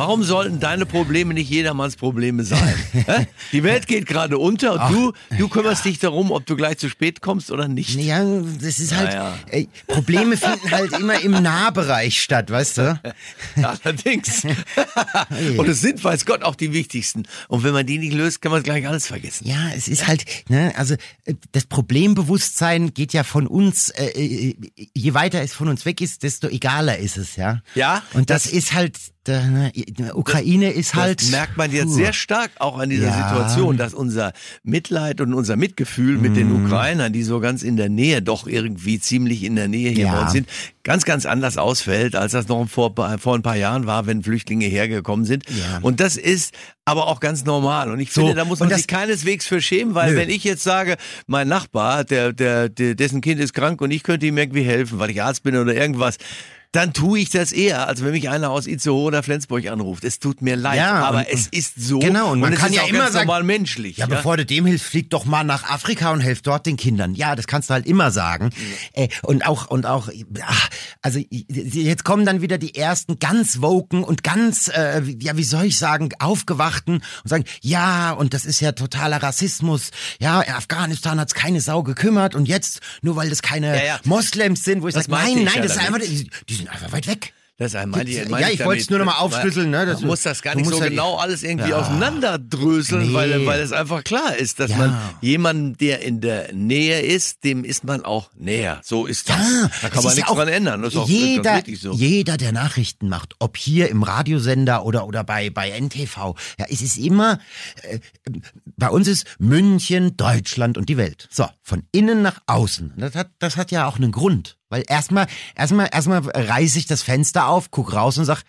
Warum sollten deine Probleme nicht jedermanns Probleme sein? Die Welt geht gerade unter und du, du kümmerst dich darum, ob du gleich zu spät kommst oder nicht. Ja, das ist halt, Ja, ja. Ey, Probleme finden halt immer im Nahbereich statt, weißt du? Allerdings. und es sind, weiß Gott, auch die wichtigsten. Und wenn man die nicht löst, kann man gleich alles vergessen. Ja, es ist halt, ne, also äh, das Problembewusstsein geht ja von uns, äh, äh, je weiter es von uns weg ist, desto egaler ist es, ja. Ja, Und das, das- ist halt, ne, Ukraine ist halt. Das merkt man jetzt puh. sehr stark auch an dieser Ja. Situation, dass unser Mitleid und unser Mitgefühl mit den Mhm. Ukrainern, die so ganz in der Nähe, doch irgendwie ziemlich in der Nähe hier Ja. bei uns sind, ganz, ganz anders ausfällt, als das noch vor, vor ein paar Jahren war, wenn Flüchtlinge hergekommen sind. Ja. Und das ist aber auch ganz normal. Und ich So, finde, da muss man das- sich keineswegs für schämen, weil Nö. wenn ich jetzt sage, mein Nachbar, der, der, der, dessen Kind ist krank und ich könnte ihm irgendwie helfen, weil ich Arzt bin oder irgendwas, dann tue ich das eher, als wenn mich einer aus Itzehoe oder Flensburg anruft. Es tut mir leid, Ja, aber und- es ist so. Genau, und man es kann ist ja auch immer sagen- normal menschlich. Ja, bevor du dem hilfst, flieg doch mal nach Afrika und helf dort den Kindern. Ja, das kannst du halt immer sagen. Äh, und auch, und auch, ach, also jetzt kommen dann wieder die ersten ganz woken und ganz, äh, ja, wie soll ich sagen, aufgewachten und sagen, ja, und das ist ja totaler Rassismus. Ja, Afghanistan hat's keine Sau gekümmert und jetzt, nur weil das keine Ja, ja. Moslems sind, wo ich sage, nein, nein, ja das ist einfach, die, die sind einfach weit weg. Das einmal die, Ja, meine ich wollte es nur noch mal damit. aufschlüsseln, ne, dass Man du- muss das gar nicht so ja- genau alles irgendwie Ja. auseinanderdröseln, Nee. weil, weil es einfach klar ist, dass Ja. man jemanden, der in der Nähe ist, dem ist man auch näher. So ist das. Ja, da kann man nichts auch dran ändern. Das ist auch jeder, ganz richtig so. jeder, der Nachrichten macht, ob hier im Radiosender oder oder bei bei NTV, ja, es ist immer äh, bei uns ist München, Deutschland und die Welt. So, von innen nach außen. Das hat das hat ja auch einen Grund, weil erstmal erstmal erstmal reiße ich das Fenster auf, guck raus und sag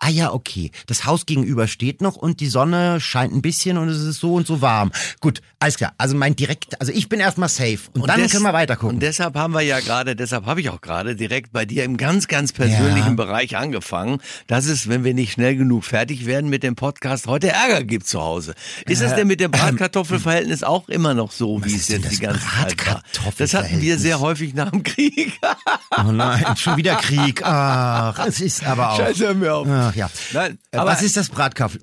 Ah ja, okay. Das Haus gegenüber steht noch und die Sonne scheint ein bisschen und es ist so und so warm. Gut, alles klar. Also mein direkt, also ich bin erstmal safe und, dann des- können wir weiter gucken. Und deshalb haben wir ja gerade, deshalb habe ich auch gerade direkt bei dir im ganz, ganz persönlichen Ja. Bereich angefangen, dass es, wenn wir nicht schnell genug fertig werden mit dem Podcast, heute Ärger gibt zu Hause. Ist es denn mit dem Bratkartoffelverhältnis auch immer noch so, wie es ist denn jetzt die das ganze Zeit war? Das hatten wir sehr häufig nach dem Krieg. Oh nein, schon wieder Krieg. Ach, es ist aber auch. Scheiße, hör mir auf. Ach ja. Nein, Äh, aber- Was ist das Bratkartoffel?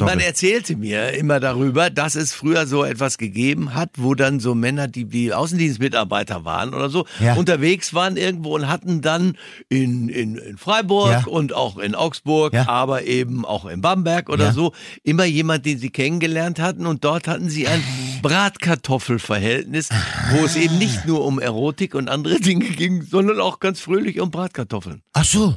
Man erzählte mir immer darüber, dass es früher so etwas gegeben hat, wo dann so Männer, die, die Außendienstmitarbeiter waren oder so, Ja. unterwegs waren irgendwo und hatten dann in, in, in Freiburg Ja. und auch in Augsburg, Ja. aber eben auch in Bamberg oder so, immer jemand, den sie kennengelernt hatten und dort hatten sie ein Bratkartoffelverhältnis, wo es eben nicht nur um Erotik und andere Dinge ging, sondern auch ganz fröhlich um Bratkartoffeln. Ach so.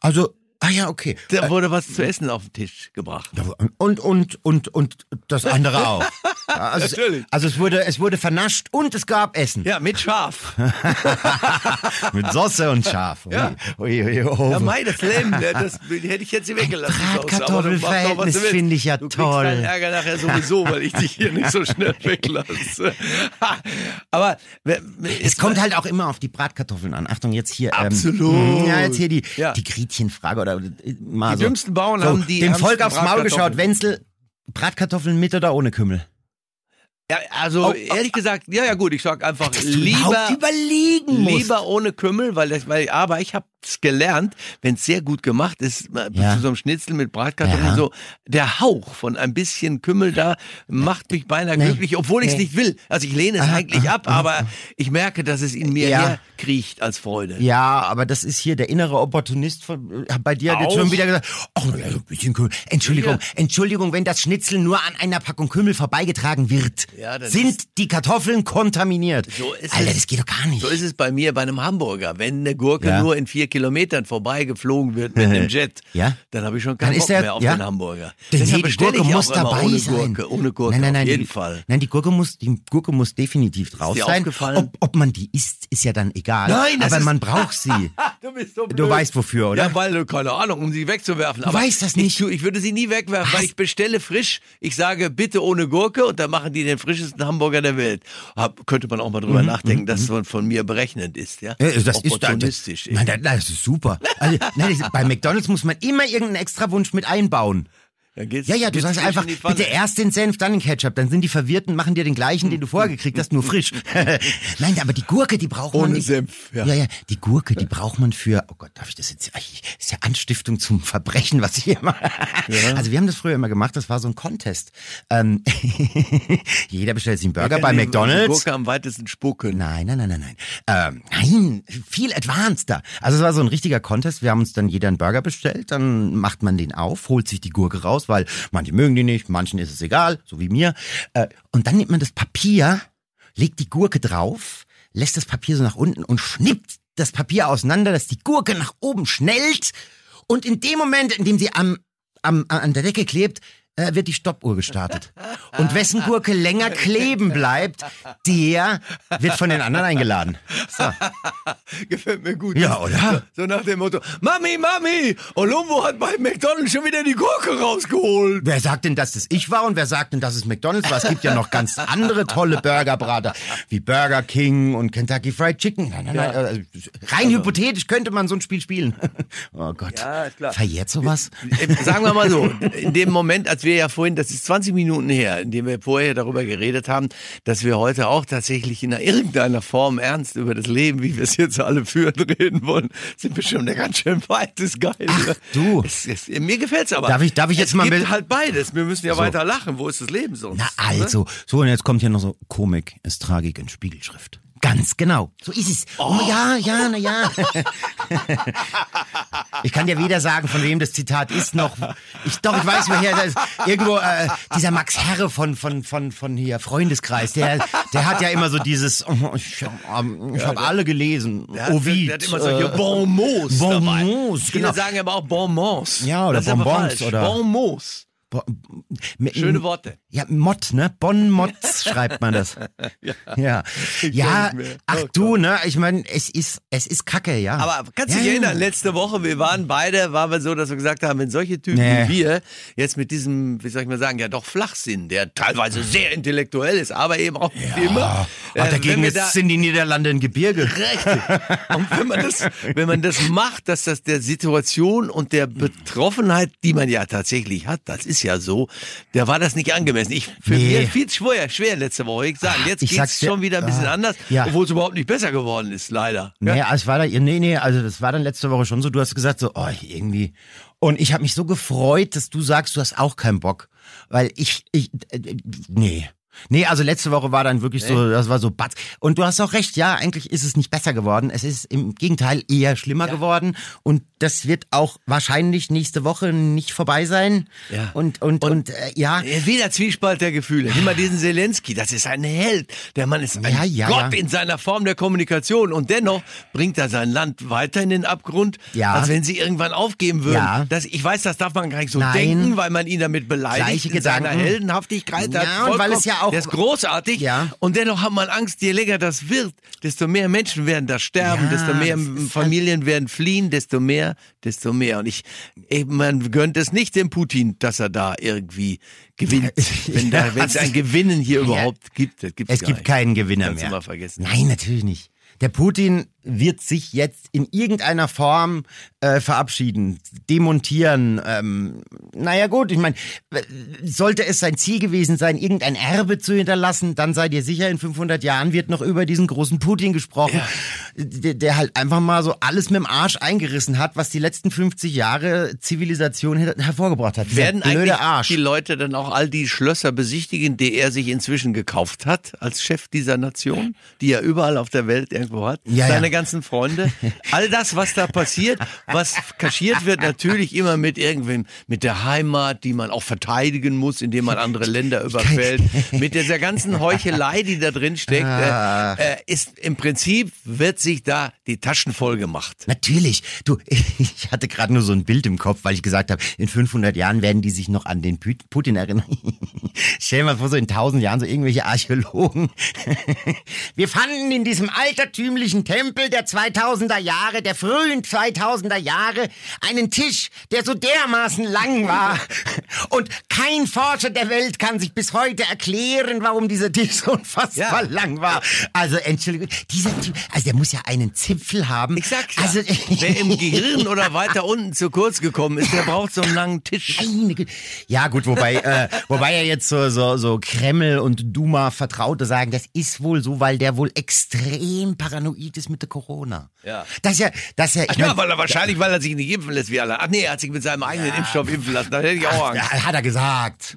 Also, ah ja, okay. Da wurde was zu essen auf den Tisch gebracht. Und, und, und, und das andere auch. Also, Natürlich. Es, also es wurde, es wurde vernascht und es gab Essen. Ja, mit Schaf. Mit Soße und Schaf. Ui, Ja. ui, ui, oh. Ja, mei, das Leben, ne, das hätte ich jetzt hier weggelassen. Bratkartoffelverhältnis finde ich ja du toll. deinen Ärger nachher sowieso, weil ich dich hier nicht so schnell weglasse. Aber Es kommt halt auch immer auf die Bratkartoffeln an. Achtung, jetzt hier. Absolut. Ähm, ja, jetzt hier die, Ja. die Gretchenfrage oder äh, mal Die so. dümmsten Bauern so, haben die dem Volk aufs Maul geschaut. Wenzel, Bratkartoffeln mit oder ohne Kümmel? Ja, also Oh, ehrlich gesagt, ja, ja gut, ich sag einfach lieber überlegen musst. Lieber ohne Kümmel, weil das, weil, aber ich habe es gelernt, wenn es sehr gut gemacht ist, äh, Ja. zu so einem Schnitzel mit Bratkartoffeln Ja. so, der Hauch von ein bisschen Kümmel da macht mich beinahe Nee. glücklich, obwohl ich es Nee. nicht will. Also ich lehne es eigentlich ab, aber ich merke, dass es in mir Ja. Herkriecht als Freude. Ja, aber das ist hier der innere Opportunist von, äh, bei dir hat jetzt schon wieder gesagt, ach, so ein bisschen Kümmel. Entschuldigung, Ja. Entschuldigung, wenn das Schnitzel nur an einer Packung Kümmel vorbeigetragen wird, Ja, sind die Kartoffeln kontaminiert. So ist Alter, es. das geht doch gar nicht. So ist es bei mir bei einem Hamburger. Wenn eine Gurke Ja. nur in vier Kilometern vorbeigeflogen wird mit einem Jet, Ja. dann habe ich schon keinen Bock der- mehr auf den Hamburger. Nee, Deshalb die bestelle Gurke ich muss dabei ohne sein. Gurke, ohne Gurke, nein, nein, nein, auf jeden die, Fall. Nein, die Gurke muss, die Gurke muss definitiv drauf sein. Ob, ob man die isst, ist ja dann egal. Nein, das aber ist- man braucht sie. Du bist so blöd. Du weißt wofür, oder? Ja, weil, äh, keine Ahnung, um sie wegzuwerfen. Du weißt das nicht. Ich, ich würde sie nie wegwerfen, weil ich bestelle frisch. Ich sage, bitte ohne Gurke und dann machen die den frischesten Hamburger der Welt. Hab, könnte man auch mal drüber nachdenken, dass von, von mir berechnend ist, ja? Mhm, Ja, das ist Opportunistisch. Das, nein, das, das ist super. Also, nein, das, bei McDonalds muss man immer irgendeinen Extrawunsch mit einbauen. Dann geht's- ja, ja, du sagst einfach, bitte erst den Senf, dann den Ketchup. Dann sind die verwirrt und machen dir den gleichen, den du vorher gekriegt hast, nur frisch. Nein, aber die Gurke, die braucht man. Ohne Senf, ja. ja. ja, die Gurke, die braucht man für, oh Gott, darf ich das jetzt, das ist ja Anstiftung zum Verbrechen, was ich hier mache. Also wir haben das früher immer gemacht, das war so ein Contest. Ähm, jeder bestellt sich einen Burger bei Kann die McDonalds. Gurke am weitesten spucken. Nein, nein, nein, nein, nein. Ähm, nein, viel advanceder. Also es war so ein richtiger Contest. Wir haben uns dann jeder einen Burger bestellt, dann macht man den auf, holt sich die Gurke raus, weil manche mögen die nicht, manchen ist es egal, so wie mir. Äh, und dann nimmt man das Papier, legt die Gurke drauf, lässt das Papier so nach unten und schnippt das Papier auseinander, dass die Gurke nach oben schnellt. Und in dem Moment, in dem sie am, am, an der Decke klebt, äh, wird die Stoppuhr gestartet. Und wessen Gurke länger kleben bleibt, der wird von den anderen eingeladen. So. Gefällt mir gut. Ja, oder? So nach dem Motto, Mami, Mami, Olumbo hat bei McDonalds schon wieder die Gurke rausgeholt. Wer sagt denn, dass das ich war und wer sagt denn, dass es McDonalds war? Es gibt ja noch ganz andere tolle Burgerbrater, wie Burger King und Kentucky Fried Chicken. Nein, nein, nein, äh, rein hypothetisch könnte man so ein Spiel spielen. Oh Gott. Ja, ist klar. Verjährt sowas? Sagen wir mal so, in dem Moment, als wir ja vorhin, das ist 20 Minuten her, in dem wir vorher darüber geredet haben, dass wir heute auch tatsächlich in irgendeiner Form ernst über das Leben, wie wir es jetzt alle führen, reden wollen, sind wir schon ganz schön weit. Das ist geil. Ach, du. Es, es, mir gefällt's aber. Darf ich- darf ich jetzt es mal gibt halt beides. Wir müssen ja weiter lachen. Wo ist das Leben sonst? Na also, so und jetzt kommt hier noch so Komik ist Tragik in Spiegelschrift. Ganz genau. So ist es. Oh, ja, ja, na ja. ich kann dir weder sagen, von wem das Zitat ist, noch ich doch ich weiß woher das ist. irgendwo äh, dieser Max Herre von von von von hier Freundeskreis, der der hat ja immer so dieses oh, ich, ähm, ich habe alle gelesen. Der Ovid. der hat immer solche äh, Bonmots dabei. Bonmots, Viele genau. sagen aber auch Bonbons. Ja, oder das ist aber Bonbons oder- Bonmots. Bo- Schöne Worte. Ja, Mott, ne? Bon Mott schreibt man das. ja. Ja, ja ach Oh du, ne? Ich meine, es ist, es ist Kacke, ja. Aber kannst du ja, dich ja. erinnern, letzte Woche, wir waren beide, waren wir so, dass wir gesagt haben, wenn solche Typen Nee. wie wir jetzt mit diesem, wie soll ich mal sagen, ja doch Flachsinn, der teilweise sehr intellektuell ist, aber eben auch nicht immer. Ach, äh, dagegen wenn wir ist, da, sind die Niederlande ein Gebirge. Richtig. Und wenn man das, wenn man das macht, dass das der Situation und der Betroffenheit, die man ja tatsächlich hat, das ist ja so, da war das nicht angemessen. Ich, für Nee. mir fiel es schwer, schwer letzte Woche. Ich sagen, jetzt Ich geht's sag's dir, schon wieder ein bisschen ah, anders, ja. obwohl es überhaupt nicht besser geworden ist, leider. Nee, es war da, nee, nee, also das war dann letzte Woche schon so. Du hast gesagt so, oh, irgendwie. Und ich habe mich so gefreut, dass du sagst, du hast auch keinen Bock. Weil ich, ich, äh, nee. Nee, also letzte Woche war dann wirklich so, das war so batz. Und du hast auch recht, ja, eigentlich ist es nicht besser geworden. Es ist im Gegenteil eher schlimmer geworden. Und das wird auch wahrscheinlich nächste Woche nicht vorbei sein. Ja. Und, und, und, äh, ja. Ja, Wieder Zwiespalt der Gefühle. Nimm mal diesen Zelensky, das ist ein Held. Der Mann ist ein Ja, ja, Gott ja. in seiner Form der Kommunikation und dennoch bringt er sein Land weiter in den Abgrund, Ja. als wenn sie irgendwann aufgeben würden. Ja. Das, ich weiß, das darf man gar nicht so Nein. denken, weil man ihn damit beleidigt Gleiche in seiner Gedanken. Heldenhaftigkeit. Ja, und weil es ja auch- Der ist großartig Ja. und dennoch hat man Angst, je länger das wird, desto mehr Menschen werden da sterben, Ja, desto mehr halt- Familien werden fliehen, desto mehr, desto mehr. Und ich, eben, man gönnt es nicht dem Putin, dass er da irgendwie gewinnt. Wenn wenn es ein Gewinnen hier überhaupt gibt, Es gibt keinen Gewinner Kannst mehr. Nein, natürlich nicht. Der Putin wird sich jetzt in irgendeiner Form äh, verabschieden, demontieren. Ähm, naja gut, ich meine, sollte es sein Ziel gewesen sein, irgendein Erbe zu hinterlassen, dann seid ihr sicher, in 500 Jahren wird noch über diesen großen Putin gesprochen, der, der halt einfach mal so alles mit dem Arsch eingerissen hat, was die letzten 50 Jahre Zivilisation her hervorgebracht hat. Werden eigentlich Arsch. die Leute dann auch all die Schlösser besichtigen, die er sich inzwischen gekauft hat als Chef dieser Nation, die er überall auf der Welt irgendwo hat? Ja, Seine ja. ganzen Freunde. All das, was da passiert, was kaschiert wird, natürlich immer mit irgendwem, mit der Heimat, die man auch verteidigen muss, indem man andere Länder überfällt, mit dieser ganzen Heuchelei, die da drin steckt, Ah. äh, äh, ist im Prinzip wird sich da die Taschen voll gemacht. Natürlich. Du, ich hatte gerade nur so ein Bild im Kopf, weil ich gesagt habe, in 500 Jahren werden die sich noch an den Putin erinnern. Stell dir mal vor, so in 1000 Jahren so irgendwelche Archäologen. Wir fanden in diesem altertümlichen Tempel der 2000er Jahre, der frühen 2000er Jahre, einen Tisch, der so dermaßen lang war. Und kein Forscher der Welt kann sich bis heute erklären, warum dieser Typ so unfassbar Ja. lang war. Also, Entschuldigung, dieser Typ, also der muss ja einen Zipfel haben. Ich sag's ja. Also, Wer im Gehirn oder weiter unten zu kurz gekommen ist, der braucht so einen langen Tisch. Ja, gut, wobei, äh, wobei ja jetzt so, so, so Kreml und Duma-Vertraute sagen, das ist wohl so, weil der wohl extrem paranoid ist mit der Corona. Ja. Das ist ja, das ist ja, ich Ja, mein, weil er wahrscheinlich, weil er sich nicht impfen lässt wie alle. Ach nee, er hat sich mit seinem eigenen Impfstoff impfen lassen. Da hätte ich auch Angst. ja, hat er gesagt.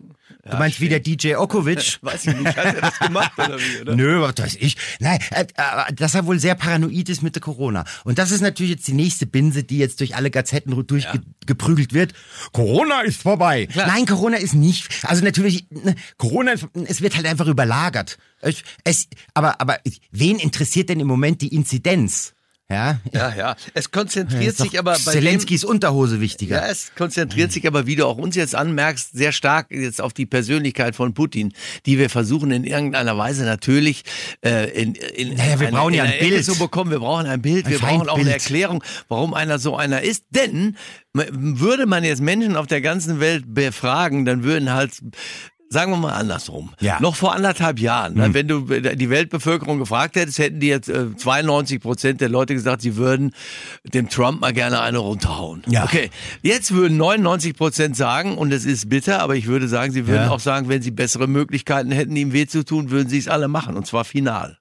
Du meinst wie der DJ Okovic? Weiß ich nicht, hat er das gemacht oder wie, oder? Nö, was weiß ich. Nein, äh, äh, dass er wohl sehr paranoid ist mit der Corona. Und das ist natürlich jetzt die nächste Binse, die jetzt durch alle Gazetten durchgeprügelt wird. Corona ist vorbei. Nein, Corona ist nicht. Also natürlich, ne, Corona, es wird halt einfach überlagert. Es, es, aber, aber wen interessiert denn im Moment die Inzidenz? Ja, Ja, ja. Es konzentriert ist sich aber bei dem, Zelenskis Unterhose wichtiger. Ja, es konzentriert sich aber, wie du auch uns jetzt anmerkst, sehr stark jetzt auf die Persönlichkeit von Putin, die wir versuchen in irgendeiner Weise natürlich äh, in, in Naja, wir eine- brauchen ja in ein Bild. zu bekommen. Wir brauchen ein Bild, Ein wir brauchen auch eine. Erklärung, warum einer so einer ist. Denn würde man jetzt Menschen auf der ganzen Welt befragen, dann würden halt Sagen wir mal andersrum. Ja. Noch vor anderthalb Jahren, ne, wenn du die Weltbevölkerung gefragt hättest, hätten die jetzt äh, 92 Prozent der Leute gesagt, sie würden dem Trump mal gerne eine runterhauen. Ja. Okay, jetzt würden 99 Prozent sagen, und es ist bitter, aber ich würde sagen, sie würden Ja. auch sagen, wenn sie bessere Möglichkeiten hätten, ihm weh zu tun, würden sie es alle machen, und zwar final.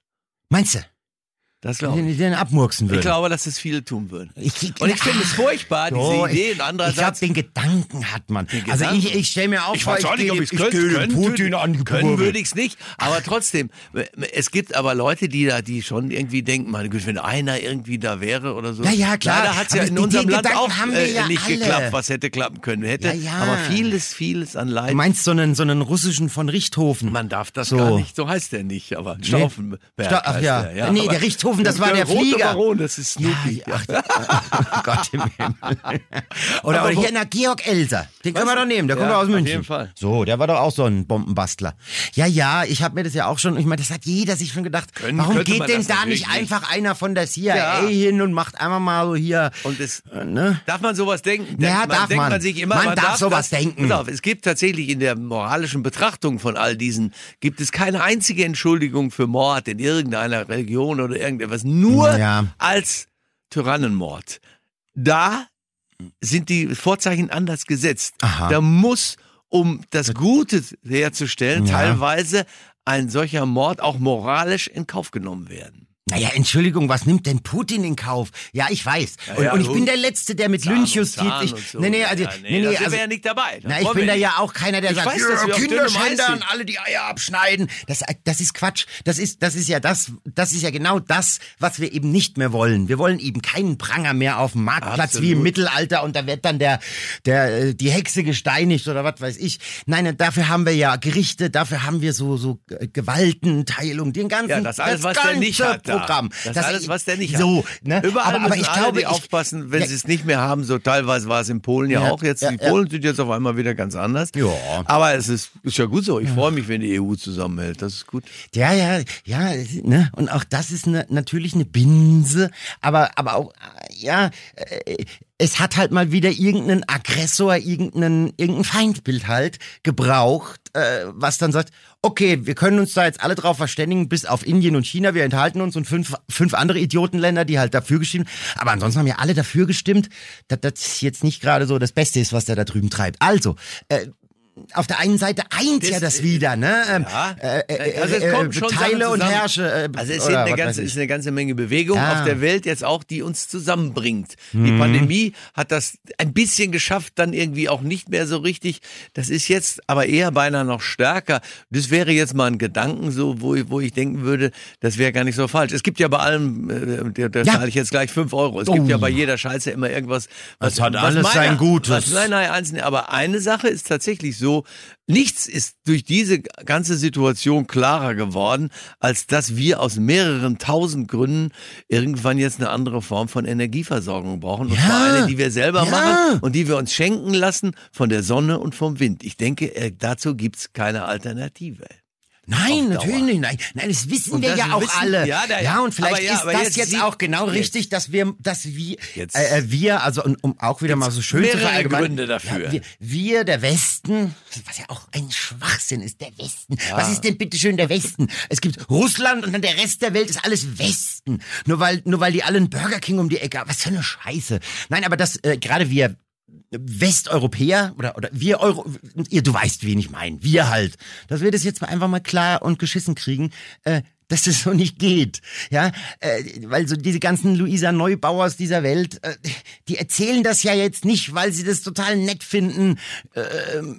Meinst du? Das glaube Den, ich. den abmurksen Ich würden. glaube, dass es viele tun würden. Ich- und ich finde es furchtbar, diese So, Idee. Ich, Und andererseits, ich glaube, den Gedanken hat man. Also Gedanken? ich, ich stelle mir auch Ich vor, weiß auch nicht, ob ich's könnte. Putin würde- an können würde ich es nicht. Aber trotzdem, es gibt aber Leute, die da, die schon irgendwie denken, meine Güte, wenn einer irgendwie da wäre oder so. Ja, ja, klar. Leider hat es ja in die- unserem Land Gedanken auch äh, ja nicht alle. geklappt, was hätte klappen können. Hätte, Ja, ja. aber vieles, vieles an Leid. Du meinst so einen, so einen russischen von Richthofen? man darf das So. gar nicht, so heißt der nicht, aber Stauffenberg Sta- ach ja. der, Nee, der Richthofen, das war der rote Flieger. Baron, das ist Snoopy. Ja, ach, Gott im Himmel. Oder, Aber oder hier, na, Georg Elser. Den können wir doch nehmen, der kommt Ja, doch aus auf München. jeden Fall. So, der war doch auch so ein Bombenbastler. Ja, ja, ich habe mir das ja auch schon, ich meine, das hat jeder sich schon gedacht. Können- warum geht man denn das da nicht einfach einer von der CIA Ja. hin und macht einmal mal so hier, Und es, äh, ne? Darf man sowas denken? Ja, man, darf denkt man. man sich immer, Man darf sowas das, denken. Auf, es gibt tatsächlich in der moralischen Betrachtung von all diesen, gibt es keine einzige Entschuldigung für Mord in irgendeiner Religion oder irgendetwas, nur Ja. als Tyrannenmord. Da sind die Vorzeichen anders gesetzt. Aha. Da muss, um das Gute herzustellen, Ja. teilweise ein solcher Mord auch moralisch in Kauf genommen werden. Naja, Entschuldigung, was nimmt denn Putin in Kauf? Ja, ich weiß. und, ja, und ich bin der Letzte, der mit Lynchjustiz. so. nee, nee, also, Ja, nee, nee, da sind also, wir ja nicht dabei. Das Na, ich bin da ja auch keiner, der Ich sagt, weiß, ja, Kinderschändern, alle die Eier abschneiden. Das, das ist Quatsch. Das ist, das ist ja das, das ist ja genau das, was wir eben nicht mehr wollen. Wir wollen eben keinen Pranger mehr auf dem Marktplatz wie im Absolut. Mittelalter und da wird dann der, der, äh, die Hexe gesteinigt oder was weiß ich. Nein, dafür haben wir ja Gerichte, dafür haben wir so, so Gewaltenteilung, den ganzen, Ja, das alles, was der nicht hat. Programm. Das, alles, was der nicht so, hat. Ne? Überall aber, aber ich alle glaube, ich, aufpassen, wenn Ja. sie es nicht mehr haben. So teilweise war es in Polen ja, Ja, auch. Jetzt ja, die. Polen sind jetzt auf einmal wieder ganz anders. Ja. Aber es ist, ist ja gut so. Ich freue mich, wenn die EU zusammenhält. Das ist gut. Ja, ja, ja, ne? Und auch das ist ne, natürlich eine Binse, aber, aber auch, ja, äh, es hat halt mal wieder irgendeinen Aggressor, irgendeinen, irgendein Feindbild halt gebraucht, äh, was dann sagt, okay, wir können uns da jetzt alle drauf verständigen, bis auf Indien und China, wir enthalten uns und fünf, fünf andere Idiotenländer, die halt dafür gestimmt Aber ansonsten haben ja alle dafür gestimmt, dass das jetzt nicht gerade so das Beste ist, was der da drüben treibt. Also, äh, auf der einen Seite eint Das- ja das wieder, ne? Ähm, Ja. äh, äh, Also es äh, kommen schon Teile und. Herrsche. Also es sind eine ganze, ist eine ganze Menge Bewegung Ja. auf der Welt jetzt auch, die uns zusammenbringt. Die Mhm. Pandemie hat das ein bisschen geschafft, dann irgendwie auch nicht mehr so richtig. Das ist jetzt aber eher beinahe noch stärker. Das wäre jetzt mal ein Gedanken so, wo, ich- wo ich denken würde, das wäre gar nicht so falsch. Es gibt ja bei allem, äh, da, Ja. zahle ich jetzt gleich fünf Euro. Es gibt Oh. ja bei jeder Scheiße immer irgendwas. Was, Es hat was alles sein Gutes. Was, nein, nein, eins, nicht. aber eine Sache ist tatsächlich so, nichts ist durch diese ganze Situation klarer geworden, als dass wir aus mehreren tausend Gründen irgendwann jetzt eine andere Form von Energieversorgung brauchen. Und Ja. zwar eine, die wir selber Ja. machen und die wir uns schenken lassen von der Sonne und vom Wind. Ich denke, äh, dazu gibt's keine Alternative. Nein, natürlich nicht. Nein, nein, das wissen Und wir das ja auch wissen- alle. ja, da- ja, und vielleicht ja, ist das jetzt jetzt, auch genau jetzt. richtig, dass wir, dass wir, Jetzt. äh, äh, wir, also um, um auch wieder mal so schön zu verallgemeinern. Gründe dafür. Ja, wir, wir, der Westen, was ja auch ein Schwachsinn ist, der Westen. Was ist denn bitteschön der Westen? Es gibt Russland und dann der Rest der Welt ist alles Westen. Nur weil, nur weil die alle einen Burger King um die Ecke haben. Was für eine Scheiße. Nein, aber das, äh, gerade wir, Westeuropäer oder, oder wir Euro, ihr, du weißt, wen ich meine, wir halt, dass wir das jetzt einfach mal klar und geschissen kriegen, äh, dass das so nicht geht, ja, äh, weil so diese ganzen Luisa Neubauers dieser Welt, äh, die erzählen das ja jetzt nicht, weil sie das total nett finden, äh,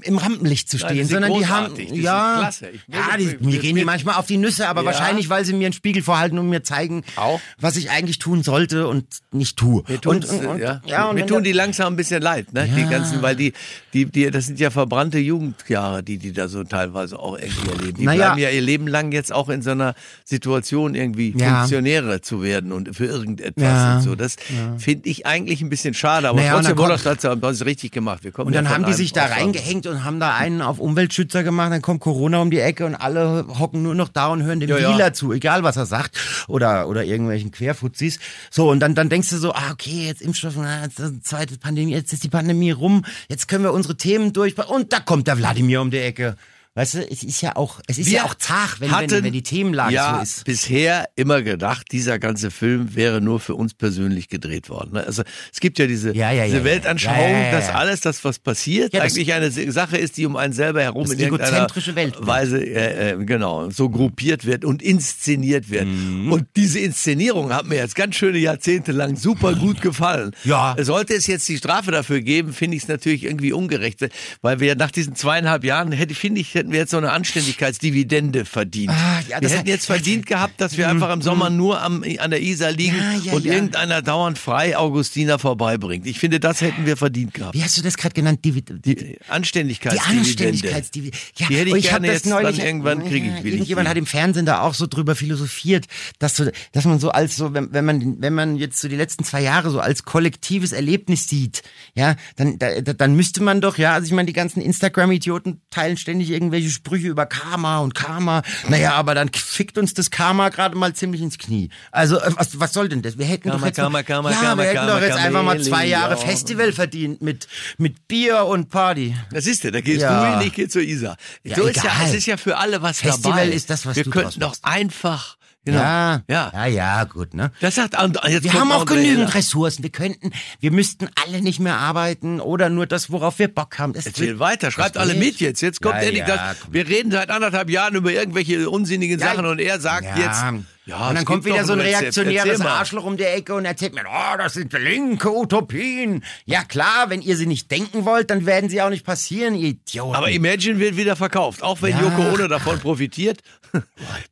im Rampenlicht zu Nein, stehen, ist sondern die haben, großartig, die ja, klasse. Ja, die, mir- gehen die manchmal auf die Nüsse, aber Ja. wahrscheinlich, weil sie mir einen Spiegel vorhalten und mir zeigen, Auch. was ich eigentlich tun sollte und nicht tue. Mir, und, und, und, ja. ja, und mir tun die langsam ein bisschen leid, ne? Die Ja. ganzen, weil die, die, die, das sind ja verbrannte Jugendjahre, die die da so teilweise auch irgendwie erleben. Die Naja. bleiben ja ihr Leben lang jetzt auch in so einer Situation irgendwie Ja. Funktionäre zu werden und für irgendetwas Ja. und so. Das finde ich eigentlich ein bisschen schade, aber Naja, trotzdem wurde das haben sie richtig gemacht. Wir kommen Und ja dann haben die sich da reingehängt und haben da einen auf Umweltschützer gemacht, dann kommt Corona um die Ecke und alle hocken nur noch da und hören dem Ja, ja. Dealer zu, egal was er sagt oder oder irgendwelchen Querfuzis. So und dann dann denkst du so, ah okay, jetzt Impfstoff, na, jetzt ist zweite Pandemie, jetzt ist die Pandemie rum, jetzt können wir unsere Themen durch und da kommt der Wladimir um die Ecke. Weißt du, es ist ja auch, es ist Wir ja auch zart, wenn, hatten wenn, wenn die Themenlage ja so ist. bisher immer gedacht, dieser ganze Film wäre nur für uns persönlich gedreht worden. ne? Also es gibt ja diese, Ja, ja, diese. Weltanschauung, dass alles das, was passiert, eigentlich eine Sache ist, die um einen selber herum in irgendeiner Weltbild. Weise äh, äh, genau so gruppiert wird und inszeniert wird. Mhm. Und diese Inszenierung hat mir jetzt ganz schöne Jahrzehnte lang super gut gefallen. Ja. Sollte es jetzt die Strafe dafür geben, finde ich es natürlich irgendwie ungerecht, weil wir nach diesen zweieinhalb Jahren hätte, finde ich, hätten wir jetzt so eine Anständigkeitsdividende verdient. Ah, ja, wir das hätten jetzt verdient gehabt, dass wir einfach im Sommer nur am, an der Isar liegen Ja, ja, und irgendeiner dauernd frei Augustiner vorbeibringt. Ich finde, das hätten wir verdient gehabt. Wie hast du das gerade genannt? Die, die, Die die Anständigkeitsdividende. Anständigkeitsdividende. Ja, Die hätte ich und hab gerne jetzt dann irgendwann kriege ich, will ich Irgendjemand hat im Fernsehen da auch so drüber philosophiert, dass, so, dass man so als so, wenn, wenn man wenn man jetzt so die letzten zwei Jahre so als kollektives Erlebnis sieht, ja, dann da, da- dann müsste man doch, ja, also ich meine, die ganzen Instagram-Idioten teilen ständig irgendwelche Sprüche über Karma und Karma. Naja, aber dann fickt uns das Karma gerade mal ziemlich ins Knie. Also äh, was, was soll denn das? Wir hätten Karma, doch jetzt, Karma, noch, Karma, ja, Karma, wir hätten Karma, doch jetzt einfach mal zwei Jahre Chameleon. Festival verdient mit mit Bier und Party. Das ist ja, da gehst Ja. du hin, ich gehe zur Isar. Ja, so ist ja, egal. es ist ja für alle was Festival dabei. ist das, was wir du könnten doch einfach, genau. Ja, ja. ja, ja, gut, ne? Das sagt, und jetzt Wir haben auch genügend Andrea. Ressourcen. Wir könnten, wir müssten alle nicht mehr arbeiten oder nur das, worauf wir Bock haben. Es Erzähl weiter, schreibt das alle mit jetzt. Jetzt kommt Ja, endlich ja, das. komm. Wir reden seit anderthalb Jahren über irgendwelche unsinnigen Ja, Sachen und er sagt ja. jetzt, ja, und es dann kommt gibt wieder so ein reaktionäres. Arschloch um die Ecke und erzählt mir, oh, das sind linke Utopien. Ja klar, wenn ihr sie nicht denken wollt, dann werden sie auch nicht passieren, ihr Idioten. Aber Imagine wird wieder verkauft, auch wenn Ja. Yoko Ono davon profitiert.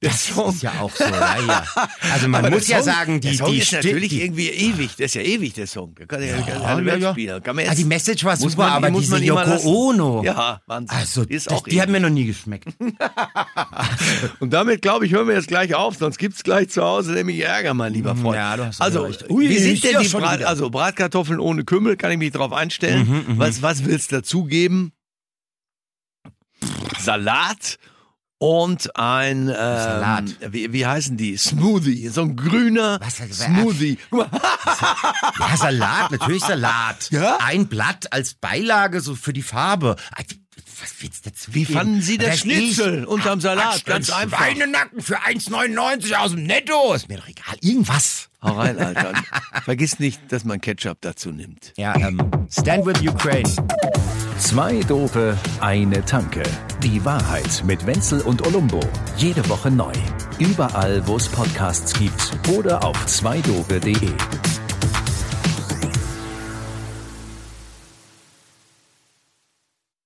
Der das Song- ist ja auch so, ja, ja. Also man Aber muss ja Song, sagen, die, der Song die ist natürlich irgendwie ewig. Der ist ja ewig, der Song. Der kann ja, ja, Ja, ja. Kann man Ah, jetzt, die Message war super, man, aber muss diese Yoko. Ono. Ja, Wahnsinn. Also, ist das, auch die hat ewig. mir noch nie geschmeckt. Und damit, glaube ich, hören wir jetzt gleich auf, sonst gibt's gleich zu Hause nämlich Ärger, mein lieber Freund. Ja, du hast also, recht. wie Ui, sind denn die Brat, also Bratkartoffeln ohne Kümmel, kann ich mich drauf einstellen. was, was willst du dazugeben? Salat und ein ähm, Salat. Wie, wie heißen die? Smoothie, so ein grüner Was? Smoothie. Ja, Salat, natürlich Salat. Ja? Ein Blatt als Beilage, so für die Farbe. Was willst du dazu Wie geben? fanden Sie das Das Schnitzel unterm Salat? Ach, Ganz ein einfach. Schweinenacken für 1,99 aus dem Netto. Ist mir doch egal. Irgendwas. Hau rein, Alter. Vergiss nicht, dass man Ketchup dazu nimmt. Ja, ähm, Stand with Ukraine. Zwei Dope, eine Tanke. Die Wahrheit mit Wenzel und Olumbo. Jede Woche neu. Überall, wo es Podcasts gibt oder auf zweidope.de.